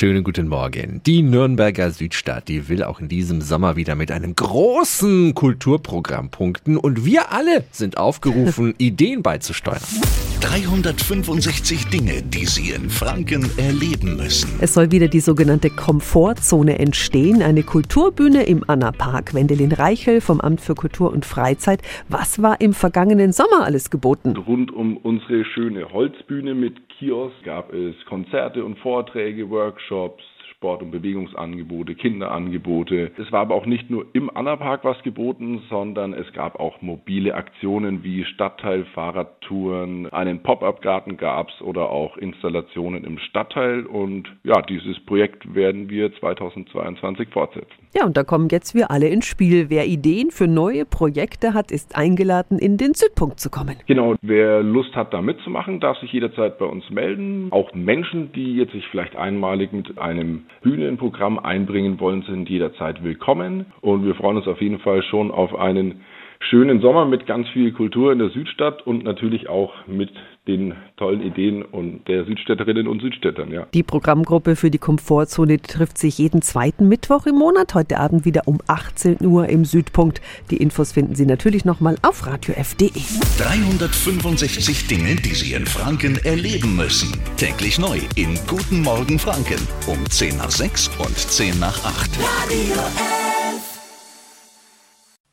Schönen guten Morgen. Die Nürnberger Südstadt, die will auch in diesem Sommer wieder mit einem großen Kulturprogramm punkten und wir alle sind aufgerufen, Ideen beizusteuern. 365 Dinge, die Sie in Franken erleben müssen. Es soll wieder die sogenannte Komfortzone entstehen, eine Kulturbühne im Anna-Park. Wendelin Reichel vom Amt für Kultur und Freizeit. Was war im vergangenen Sommer alles geboten? Rund um unsere schöne Holzbühne mit Kiosk gab es Konzerte und Vorträge, Workshops, Sport- und Bewegungsangebote, Kinderangebote. Es war aber auch nicht nur im Annapark was geboten, sondern es gab auch mobile Aktionen wie Stadtteilfahrradtouren, einen Pop-up-Garten gab es oder auch Installationen im Stadtteil. Und ja, dieses Projekt werden wir 2022 fortsetzen. Ja, und da kommen jetzt wir alle ins Spiel. Wer Ideen für neue Projekte hat, ist eingeladen, in den Südpunkt zu kommen. Genau, wer Lust hat, da mitzumachen, darf sich jederzeit bei uns melden. Auch Menschen, die jetzt sich vielleicht einmalig mit einem Bühnenprogramm einbringen wollen, sind jederzeit willkommen. Und wir freuen uns auf jeden Fall schon auf einen schönen Sommer mit ganz viel Kultur in der Südstadt und natürlich auch mit den tollen Ideen und der Südstädterinnen und Südstädtern, ja. Die Programmgruppe für die Komfortzone trifft sich jeden zweiten Mittwoch im Monat, heute Abend wieder um 18 Uhr im Südpunkt. Die Infos finden Sie natürlich nochmal auf radiof.de. 365 Dinge, die Sie in Franken erleben müssen. Täglich neu in Guten Morgen Franken um 10 nach 6 und 10 nach 8. Radio F.